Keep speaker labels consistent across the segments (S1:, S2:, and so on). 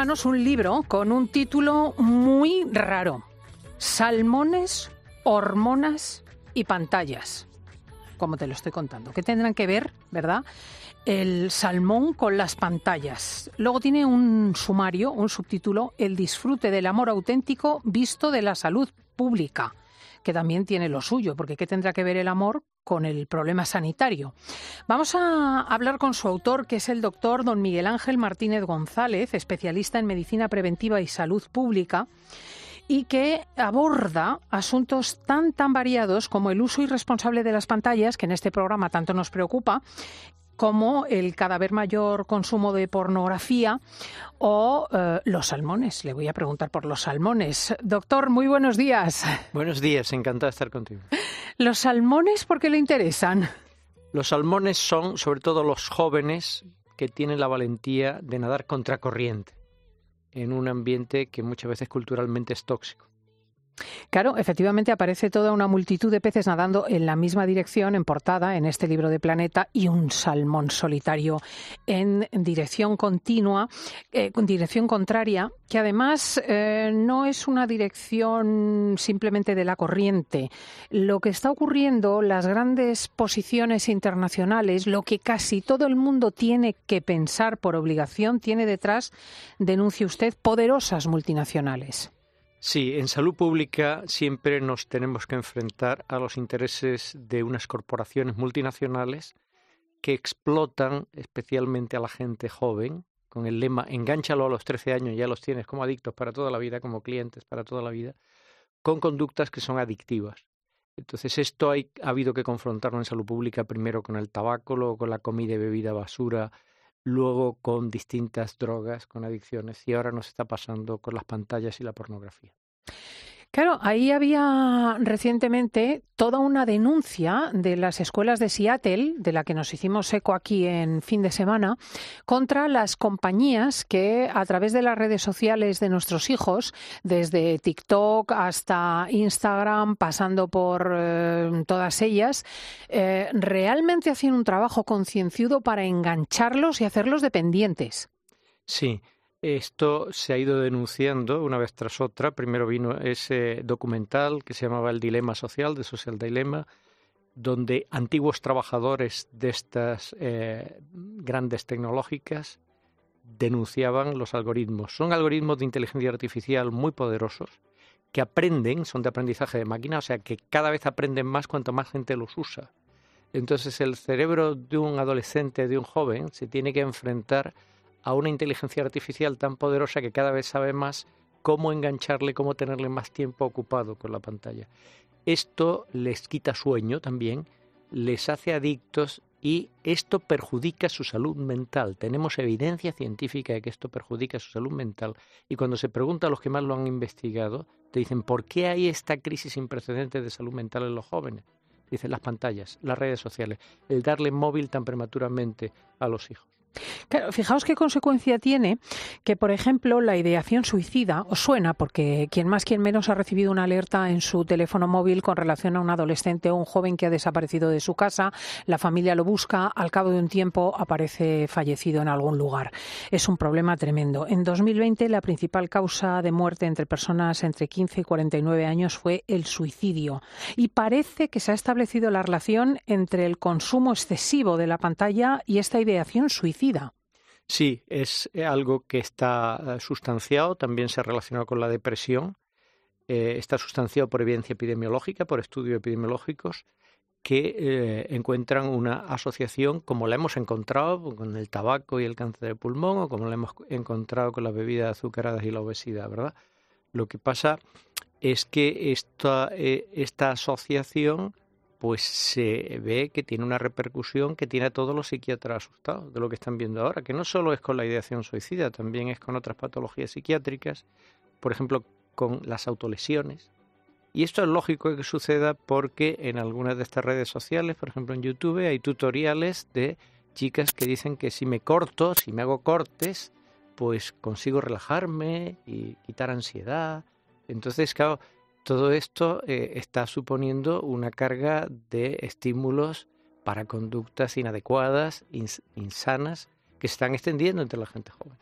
S1: un libro con un título muy raro. Salmones, hormonas y pantallas. Como te lo estoy contando. ¿Qué tendrán que ver, verdad? El salmón con las pantallas. Luego tiene un sumario, un subtítulo, El disfrute del amor auténtico visto de la salud pública que también tiene lo suyo, porque ¿qué tendrá que ver el amor con el problema sanitario? Vamos a hablar con su autor, que es el doctor don Miguel Ángel Martínez González, especialista en medicina preventiva y salud pública y que aborda asuntos tan tan variados como el uso irresponsable de las pantallas, que en este programa tanto nos preocupa, como el cada vez mayor consumo de pornografía o eh, los salmones. Le voy a preguntar por los salmones. Doctor, muy buenos días.
S2: Buenos días, encantado de estar contigo.
S1: ¿Los salmones por qué le interesan?
S2: Los salmones son sobre todo los jóvenes que tienen la valentía de nadar contracorriente en un ambiente que muchas veces culturalmente es tóxico.
S1: Claro, efectivamente aparece toda una multitud de peces nadando en la misma dirección en portada en este libro de Planeta y un salmón solitario en dirección continua, eh, con dirección contraria, que además eh, no es una dirección simplemente de la corriente. Lo que está ocurriendo, las grandes posiciones internacionales, lo que casi todo el mundo tiene que pensar por obligación, tiene detrás, denuncie usted, poderosas multinacionales.
S2: Sí, en salud pública siempre nos tenemos que enfrentar a los intereses de unas corporaciones multinacionales que explotan especialmente a la gente joven con el lema engánchalo a los 13 años, ya los tienes como adictos para toda la vida, como clientes para toda la vida, con conductas que son adictivas. Entonces esto hay, ha habido que confrontarlo en salud pública primero con el tabaco, luego con la comida y bebida basura, luego con distintas drogas, con adicciones, y ahora nos está pasando con las pantallas y la pornografía.
S1: Claro, ahí había recientemente toda una denuncia de las escuelas de Seattle, de la que nos hicimos eco aquí en fin de semana, contra las compañías que a través de las redes sociales de nuestros hijos, desde TikTok hasta Instagram, pasando por eh, todas ellas, eh, realmente hacían un trabajo concienzudo para engancharlos y hacerlos dependientes.
S2: Sí. Esto se ha ido denunciando una vez tras otra. Primero vino ese documental que se llamaba El Dilema Social, de Social Dilemma, donde antiguos trabajadores de estas eh, grandes tecnológicas denunciaban los algoritmos. Son algoritmos de inteligencia artificial muy poderosos que aprenden, son de aprendizaje de máquina, o sea que cada vez aprenden más cuanto más gente los usa. Entonces el cerebro de un adolescente, de un joven, se tiene que enfrentar a una inteligencia artificial tan poderosa que cada vez sabe más cómo engancharle, cómo tenerle más tiempo ocupado con la pantalla. Esto les quita sueño también, les hace adictos y esto perjudica su salud mental. Tenemos evidencia científica de que esto perjudica su salud mental y cuando se pregunta a los que más lo han investigado, te dicen, ¿por qué hay esta crisis sin precedentes de salud mental en los jóvenes? Dicen las pantallas, las redes sociales, el darle móvil tan prematuramente a los hijos
S1: fijaos qué consecuencia tiene que, por ejemplo, la ideación suicida os suena, porque quien más, quien menos ha recibido una alerta en su teléfono móvil con relación a un adolescente o un joven que ha desaparecido de su casa, la familia lo busca, al cabo de un tiempo aparece fallecido en algún lugar. Es un problema tremendo. En 2020 la principal causa de muerte entre personas entre 15 y 49 años fue el suicidio y parece que se ha establecido la relación entre el consumo excesivo de la pantalla y esta ideación suicida
S2: Sí, es eh, algo que está eh, sustanciado, también se ha relacionado con la depresión, eh, está sustanciado por evidencia epidemiológica, por estudios epidemiológicos, que encuentran una asociación como la hemos encontrado con el tabaco y el cáncer de pulmón o como la hemos encontrado con las bebidas azucaradas y la obesidad, ¿verdad? Lo que pasa es que esta, esta asociación pues se ve que tiene una repercusión que tiene a todos los psiquiatras asustados de lo que están viendo ahora, que no solo es con la ideación suicida, también es con otras patologías psiquiátricas, por ejemplo, con las autolesiones. Y esto es lógico que suceda porque en algunas de estas redes sociales, por ejemplo en YouTube, hay tutoriales de chicas que dicen que si me corto, si me hago cortes, pues consigo relajarme y quitar ansiedad. Entonces, claro, todo esto eh, está suponiendo una carga de estímulos para conductas inadecuadas, insanas, que se están extendiendo entre la gente joven.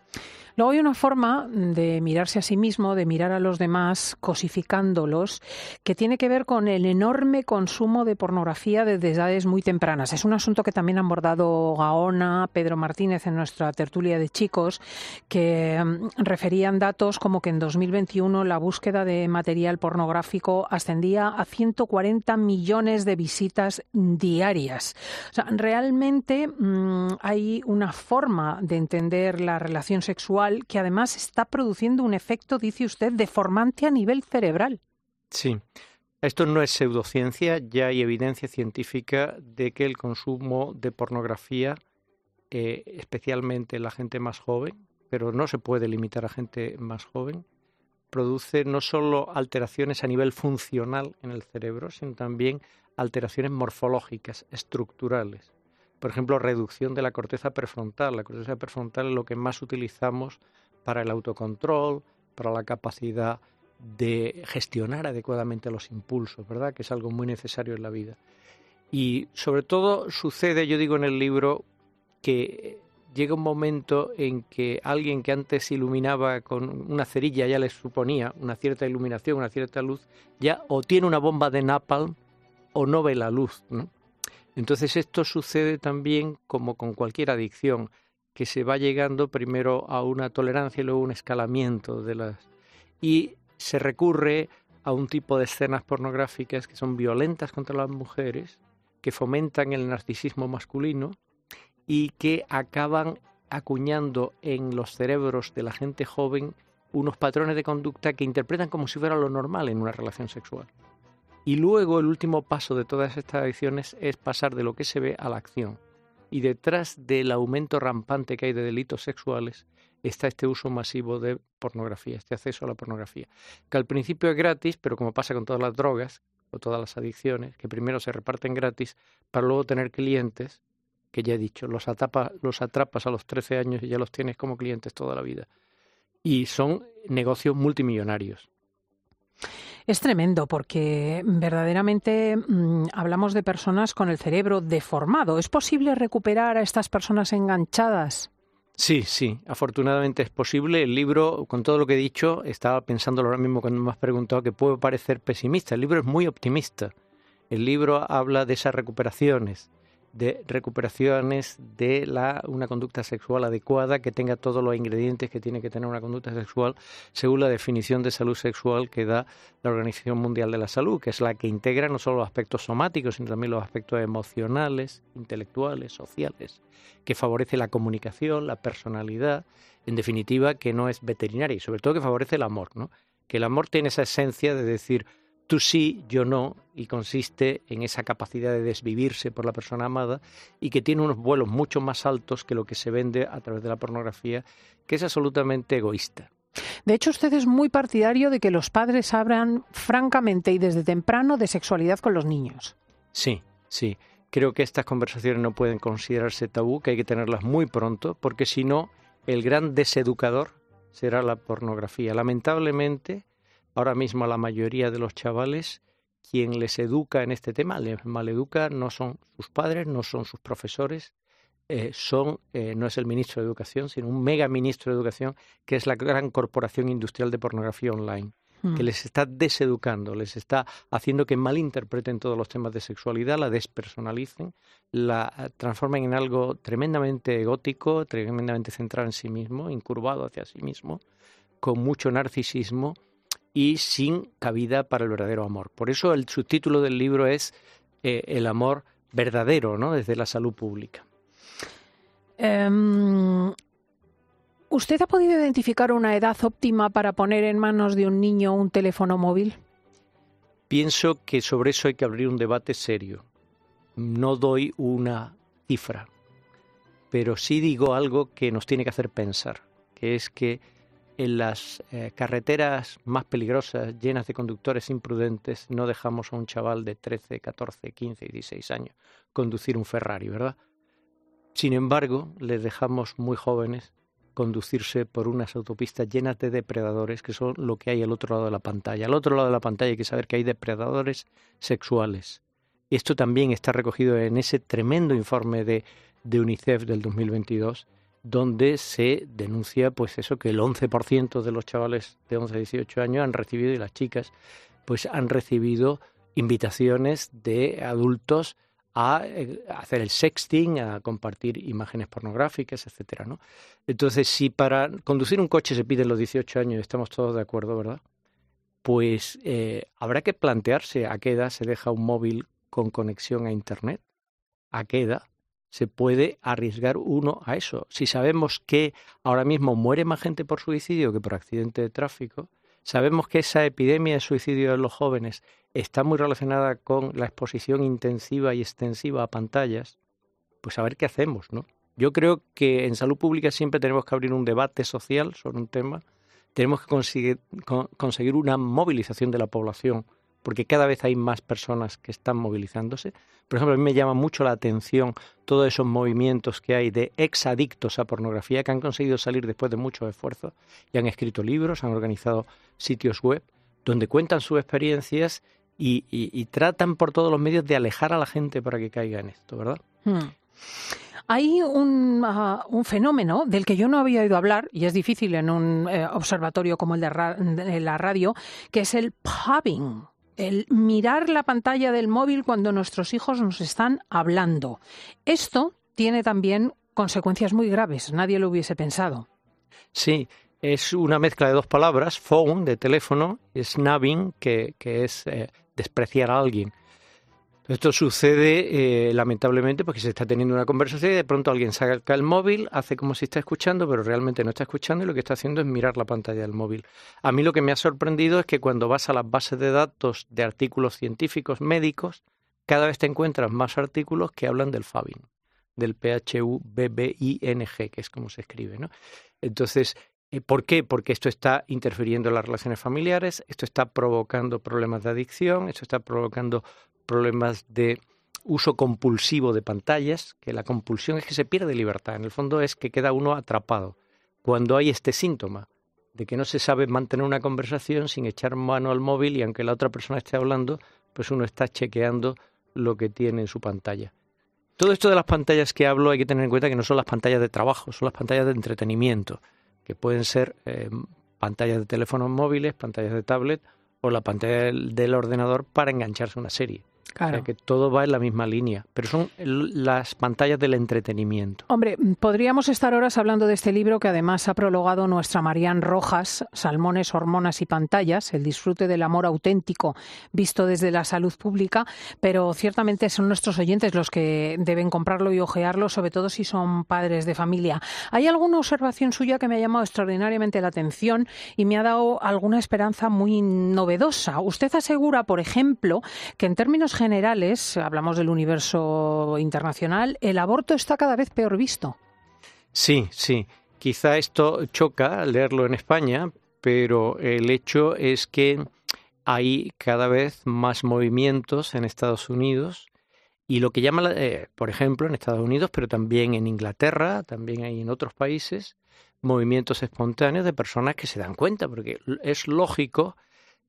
S1: Luego hay una forma de mirarse a sí mismo, de mirar a los demás, cosificándolos, que tiene que ver con el enorme consumo de pornografía desde edades muy tempranas. Es un asunto que también han abordado Gaona, Pedro Martínez en nuestra tertulia de chicos, que mm, referían datos como que en 2021 la búsqueda de material pornográfico ascendía a 140 millones de visitas diarias. O sea, realmente mm, hay una forma de entender la relación sexual que además está produciendo un efecto, dice usted, deformante a nivel cerebral.
S2: Sí. Esto no es pseudociencia, ya hay evidencia científica de que el consumo de pornografía, eh, especialmente en la gente más joven, pero no se puede limitar a gente más joven, produce no solo alteraciones a nivel funcional en el cerebro, sino también alteraciones morfológicas, estructurales. Por ejemplo, reducción de la corteza prefrontal. La corteza prefrontal es lo que más utilizamos para el autocontrol, para la capacidad de gestionar adecuadamente los impulsos, ¿verdad? Que es algo muy necesario en la vida. Y sobre todo sucede, yo digo en el libro, que llega un momento en que alguien que antes iluminaba con una cerilla ya le suponía una cierta iluminación, una cierta luz, ya o tiene una bomba de napalm o no ve la luz. ¿no? Entonces esto sucede también como con cualquier adicción, que se va llegando primero a una tolerancia y luego un escalamiento de las... Y se recurre a un tipo de escenas pornográficas que son violentas contra las mujeres, que fomentan el narcisismo masculino y que acaban acuñando en los cerebros de la gente joven unos patrones de conducta que interpretan como si fuera lo normal en una relación sexual. Y luego el último paso de todas estas adicciones es pasar de lo que se ve a la acción. Y detrás del aumento rampante que hay de delitos sexuales está este uso masivo de pornografía, este acceso a la pornografía, que al principio es gratis, pero como pasa con todas las drogas o todas las adicciones, que primero se reparten gratis para luego tener clientes que ya he dicho, los, los atrapas a los 13 años y ya los tienes como clientes toda la vida. Y son negocios multimillonarios.
S1: Es tremendo porque verdaderamente mm, hablamos de personas con el cerebro deformado. ¿Es posible recuperar a estas personas enganchadas?
S2: Sí, sí, afortunadamente es posible. El libro, con todo lo que he dicho, estaba pensando ahora mismo cuando me has preguntado que puede parecer pesimista. El libro es muy optimista. El libro habla de esas recuperaciones, de recuperaciones de la, una conducta sexual adecuada que tenga todos los ingredientes que tiene que tener una conducta sexual según la definición de salud sexual que da la Organización Mundial de la Salud, que es la que integra no solo los aspectos somáticos, sino también los aspectos emocionales, intelectuales, sociales, que favorece la comunicación, la personalidad, en definitiva, que no es veterinaria y sobre todo que favorece el amor, ¿no? Que el amor tiene esa esencia de decir, tú sí, yo no, y consiste en esa capacidad de desvivirse por la persona amada y que tiene unos vuelos mucho más altos que lo que se vende a través de la pornografía, que es absolutamente egoísta.
S1: De hecho, usted es muy partidario de que los padres hablan francamente y desde temprano de sexualidad con los niños.
S2: Sí, sí. Creo que estas conversaciones no pueden considerarse tabú, que hay que tenerlas muy pronto, porque si no, el gran deseducador será la pornografía. Lamentablemente, Ahora mismo la mayoría de los chavales, quien les educa en este tema, les maleduca, no son sus padres, no son sus profesores, eh, son, eh, no es el ministro de Educación, sino un mega ministro de Educación, que es la gran corporación industrial de pornografía online, que hmm. les está deseducando, les está haciendo que malinterpreten todos los temas de sexualidad, la despersonalicen, la transformen en algo tremendamente egótico, tremendamente centrado en sí mismo, incurvado hacia sí mismo, con mucho narcisismo y sin cabida para el verdadero amor. Por eso el subtítulo del libro es eh, El amor verdadero, ¿no? Desde la salud pública.
S1: Em, ¿Usted ha podido identificar una edad óptima para poner en manos de un niño un teléfono móvil?
S2: Pienso que sobre eso hay que abrir un debate serio. No doy una cifra, pero sí digo algo que nos tiene que hacer pensar, que es que en las eh, carreteras más peligrosas, llenas de conductores imprudentes, no dejamos a un chaval de 13, 14, 15 y 16 años conducir un Ferrari, ¿verdad? Sin embargo, les dejamos muy jóvenes conducirse por unas autopistas llenas de depredadores que son lo que hay al otro lado de la pantalla. Al otro lado de la pantalla hay que saber que hay depredadores sexuales. Y esto también está recogido en ese tremendo informe de, de UNICEF del 2022 donde se denuncia pues eso que el 11% de los chavales de 11 a 18 años han recibido y las chicas pues han recibido invitaciones de adultos a, eh, hacer el sexting, a compartir imágenes pornográficas, etcétera, ¿no? Entonces, si para conducir un coche se piden los 18 años, estamos todos de acuerdo, ¿verdad? Pues eh, habrá que plantearse a qué edad se deja un móvil con conexión a Internet, a qué edad se puede arriesgar uno a eso. Si sabemos que ahora mismo muere más gente por suicidio que por accidente de tráfico, sabemos que esa epidemia de suicidio de los jóvenes está muy relacionada con la exposición intensiva y extensiva a pantallas, pues a ver qué hacemos, ¿no? Yo creo que en salud pública siempre tenemos que abrir un debate social sobre un tema, tenemos que conseguir, conseguir una movilización de la población porque cada vez hay más personas que están movilizándose. Por ejemplo, a mí me llama mucho la atención todos esos movimientos que hay de exadictos a pornografía que han conseguido salir después de mucho esfuerzo y han escrito libros, han organizado sitios web donde cuentan sus experiencias y, tratan por todos los medios de alejar a la gente para que caiga en esto, ¿verdad? Hmm.
S1: Hay un, ah, un, fenómeno del que yo no había oído hablar, y es difícil en un eh, observatorio como el de, la radio, que es el pubbing el mirar la pantalla del móvil cuando nuestros hijos nos están hablando. Esto tiene también consecuencias muy graves, nadie lo hubiese pensado.
S2: Sí, es una mezcla de dos palabras, phone, de teléfono, y snubbing, que, es eh, despreciar a alguien. Esto sucede eh, lamentablemente porque se está teniendo una conversación y de pronto alguien saca el móvil, hace como si está escuchando, pero realmente no está escuchando y lo que está haciendo es mirar la pantalla del móvil. A mí lo que me ha sorprendido es que cuando vas a las bases de datos de artículos científicos médicos, cada vez te encuentras más artículos que hablan del FABIN, del P-H-U-B-B-I-N-G, que es como se escribe. ¿no? Entonces, eh, ¿Por qué? Porque esto está interfiriendo en las relaciones familiares, esto está provocando problemas de adicción, esto está provocando problemas de uso compulsivo de pantallas, que la compulsión es que se pierde libertad, en el fondo es que queda uno atrapado. Cuando hay este síntoma de que no se sabe mantener una conversación sin echar mano al móvil y aunque la otra persona esté hablando, pues uno está chequeando lo que tiene en su pantalla. Todo esto de las pantallas que hablo hay que tener en cuenta que no son las pantallas de trabajo, son las pantallas de entretenimiento, que pueden ser eh, pantallas de teléfonos móviles, pantallas de tablet o la pantalla del ordenador para engancharse a una serie. Claro. que todo va en la misma línea, pero son las pantallas del entretenimiento.
S1: Hombre, podríamos estar horas hablando de este libro que además ha prologado nuestra Marían Rojas, Salmones, Hormonas y Pantallas, el disfrute del amor auténtico visto desde la salud pública, pero ciertamente son nuestros oyentes los que deben comprarlo y ojearlo, sobre todo si son padres de familia. ¿Hay alguna observación suya que me ha llamado extraordinariamente la atención y me ha dado alguna esperanza muy novedosa? Usted asegura, por ejemplo, que en términos generales, hablamos del universo internacional, el aborto está cada vez peor visto.
S2: Sí, sí. Quizá esto choca leerlo en España, pero el hecho es que hay cada vez más movimientos en Estados Unidos y lo que llama, eh, por ejemplo, en Estados Unidos, pero también en Inglaterra, también hay en otros países, movimientos espontáneos de personas que se dan cuenta, porque es lógico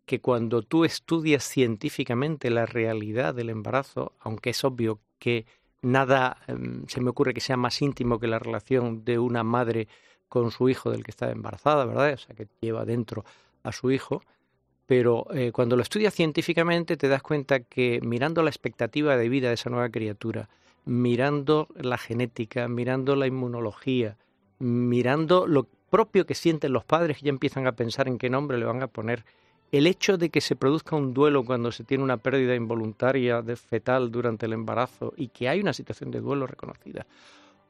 S2: que cuando tú estudias científicamente la realidad del embarazo, aunque es obvio que nada em, se me ocurre que sea más íntimo que la relación de una madre con su hijo del que está embarazada, ¿verdad? O sea, que lleva dentro a su hijo. Pero eh, cuando lo estudias científicamente te das cuenta que mirando la expectativa de vida de esa nueva criatura, mirando la genética, mirando la inmunología, mirando lo propio que sienten los padres que ya empiezan a pensar en qué nombre le van a poner el hecho de que se produzca un duelo cuando se tiene una pérdida involuntaria de fetal durante el embarazo y que hay una situación de duelo reconocida,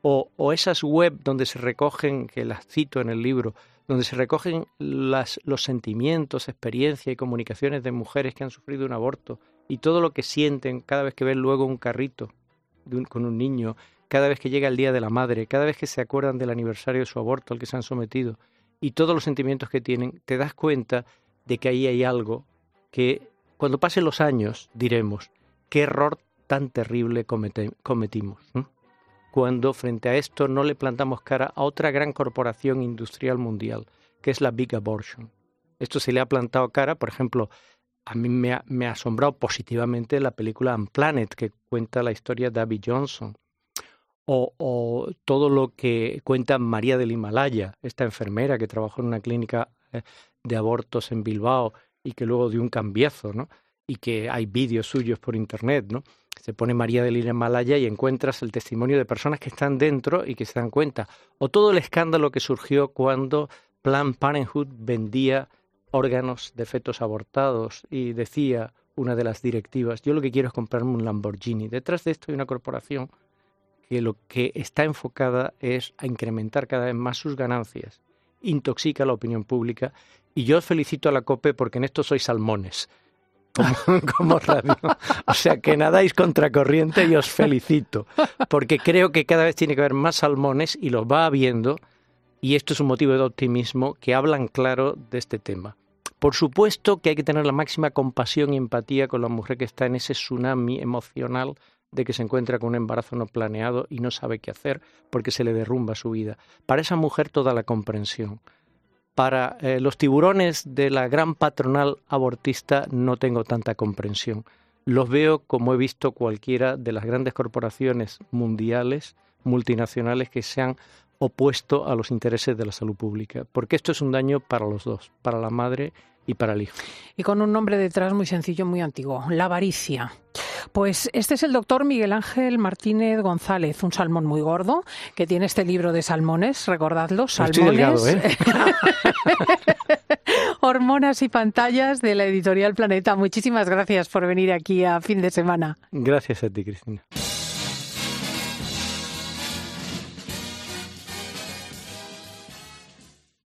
S2: o, esas web donde se recogen, que las cito en el libro, donde se recogen las, los sentimientos, experiencias y comunicaciones de mujeres que han sufrido un aborto y todo lo que sienten cada vez que ven luego un carrito con un niño, cada vez que llega el Día de la Madre, cada vez que se acuerdan del aniversario de su aborto al que se han sometido y todos los sentimientos que tienen, te das cuenta de que ahí hay algo que cuando pasen los años diremos, qué error tan terrible cometimos. Cuando frente a esto no le plantamos cara a otra gran corporación industrial mundial, que es la Big Abortion. Esto se le ha plantado cara, por ejemplo, a mí me ha, asombrado positivamente la película Unplanet, que cuenta la historia de Abby Johnson, o, todo lo que cuenta María del Himalaya, esta enfermera que trabajó en una clínica de abortos en Bilbao y que luego dio un cambiazo, ¿no? Y que hay vídeos suyos por internet, ¿no? Se pone María del Himalaya y encuentras el testimonio de personas que están dentro y que se dan cuenta. O todo el escándalo que surgió cuando Planned Parenthood vendía órganos de fetos abortados y decía una de las directivas, yo lo que quiero es comprarme un Lamborghini. Detrás de esto hay una corporación que lo que está enfocada es a incrementar cada vez más sus ganancias, intoxica la opinión pública y yo felicito a la COPE porque en esto sois salmones. Como, radio. O sea, que nadáis contracorriente y os felicito, porque creo que cada vez tiene que haber más salmones y los va habiendo, y esto es un motivo de optimismo que hablan claro de este tema. Por supuesto que hay que tener la máxima compasión y empatía con la mujer que está en ese tsunami emocional de que se encuentra con un embarazo no planeado y no sabe qué hacer porque se le derrumba su vida. Para esa mujer toda la comprensión. Para eh, los tiburones de la gran patronal abortista no tengo tanta comprensión. Los veo como he visto cualquiera de las grandes corporaciones mundiales, multinacionales, que se han opuesto a los intereses de la salud pública, porque esto es un daño para los dos, para la madre y para el hijo.
S1: Y con un nombre detrás muy sencillo, muy antiguo, la avaricia. Pues este es el doctor Miguel Ángel Martínez González, un salmón muy gordo, que tiene este libro de salmones, recordadlo, salmones.
S2: ¿eh?
S1: Hormonas y pantallas de la editorial Planeta. Muchísimas gracias por venir aquí a fin de semana.
S2: Gracias a ti, Cristina.